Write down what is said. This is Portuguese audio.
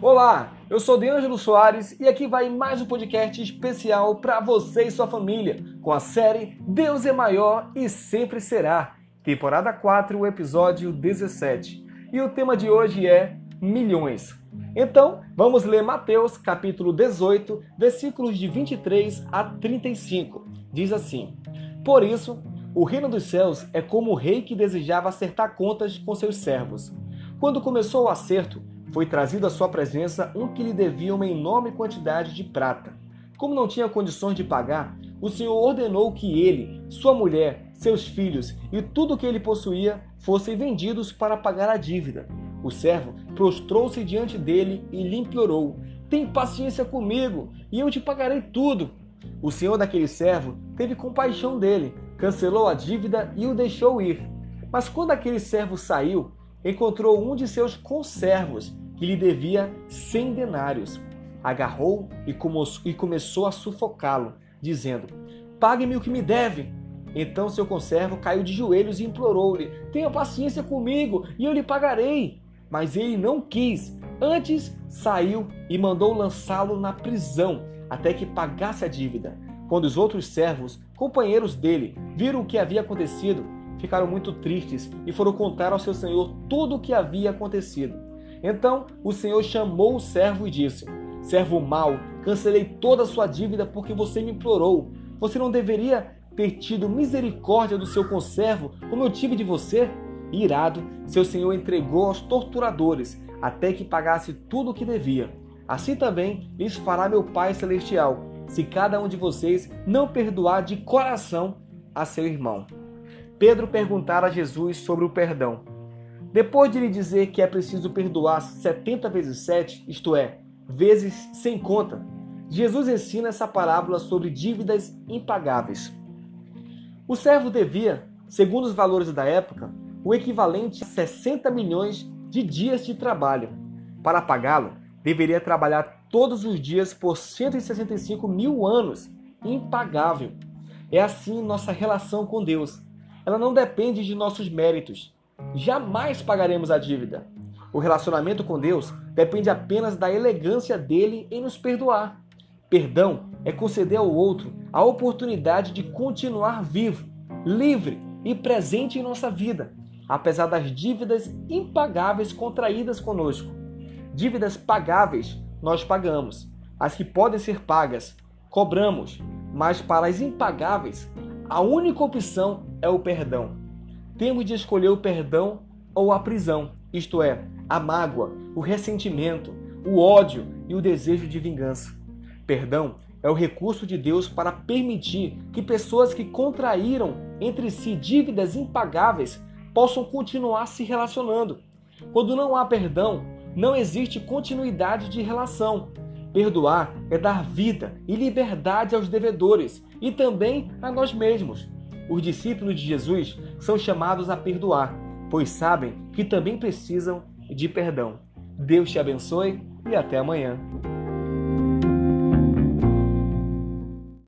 Olá, eu sou Deângelo Soares e aqui vai mais um podcast especial para você e sua família, com a série Deus é Maior e Sempre Será, temporada 4, episódio 17. E o tema de hoje é milhões. Então, vamos ler Mateus capítulo 18, versículos de 23 a 35. Diz assim: Por isso, o reino dos céus é como o rei que desejava acertar contas com seus servos. Quando começou o acerto, foi trazido à sua presença um que lhe devia uma enorme quantidade de prata. Como não tinha condições de pagar, o Senhor ordenou que ele, sua mulher, seus filhos e tudo o que ele possuía fossem vendidos para pagar a dívida. O servo prostrou-se diante dele e lhe implorou: Tem paciência comigo e eu te pagarei tudo. O senhor daquele servo teve compaixão dele, cancelou a dívida e o deixou ir. Mas quando aquele servo saiu, encontrou um de seus conservos que lhe devia cem denários. Agarrou e, e começou a sufocá-lo, dizendo: Pague-me o que me deve. Então seu conservo caiu de joelhos e implorou-lhe: Tenha paciência comigo e eu lhe pagarei. Mas ele não quis. Antes saiu e mandou lançá-lo na prisão até que pagasse a dívida. Quando os outros servos, companheiros dele, viram o que havia acontecido, ficaram muito tristes e foram contar ao seu senhor tudo o que havia acontecido. Então o senhor chamou o servo e disse: Servo mau, cancelei toda a sua dívida porque você me implorou. Você não deveria ter tido misericórdia do seu conservo como eu tive de você? Irado, seu senhor entregou aos torturadores até que pagasse tudo o que devia. Assim também lhes fará meu Pai Celestial, se cada um de vocês não perdoar de coração a seu irmão. Pedro perguntara a Jesus sobre o perdão. Depois de lhe dizer que é preciso perdoar 70 vezes 7, isto é, vezes sem conta, Jesus ensina essa parábola sobre dívidas impagáveis. O servo devia, segundo os valores da época, o equivalente a 60 milhões de dias de trabalho. Para pagá-lo, deveria trabalhar todos os dias por 165 mil anos, impagável. É assim nossa relação com Deus ela não depende de nossos méritos. Jamais pagaremos a dívida. O relacionamento com Deus depende apenas da elegância dele em nos perdoar. Perdão é conceder ao outro a oportunidade de continuar vivo, livre e presente em nossa vida, apesar das dívidas impagáveis contraídas conosco. Dívidas pagáveis nós pagamos, as que podem ser pagas cobramos, mas para as impagáveis a única opção é o perdão. Temos de escolher o perdão ou a prisão, isto é, a mágoa, o ressentimento, o ódio e o desejo de vingança. Perdão é o recurso de Deus para permitir que pessoas que contraíram entre si dívidas impagáveis possam continuar se relacionando. Quando não há perdão, não existe continuidade de relação. Perdoar é dar vida e liberdade aos devedores e também a nós mesmos. Os discípulos de Jesus são chamados a perdoar, pois sabem que também precisam de perdão. Deus te abençoe e até amanhã.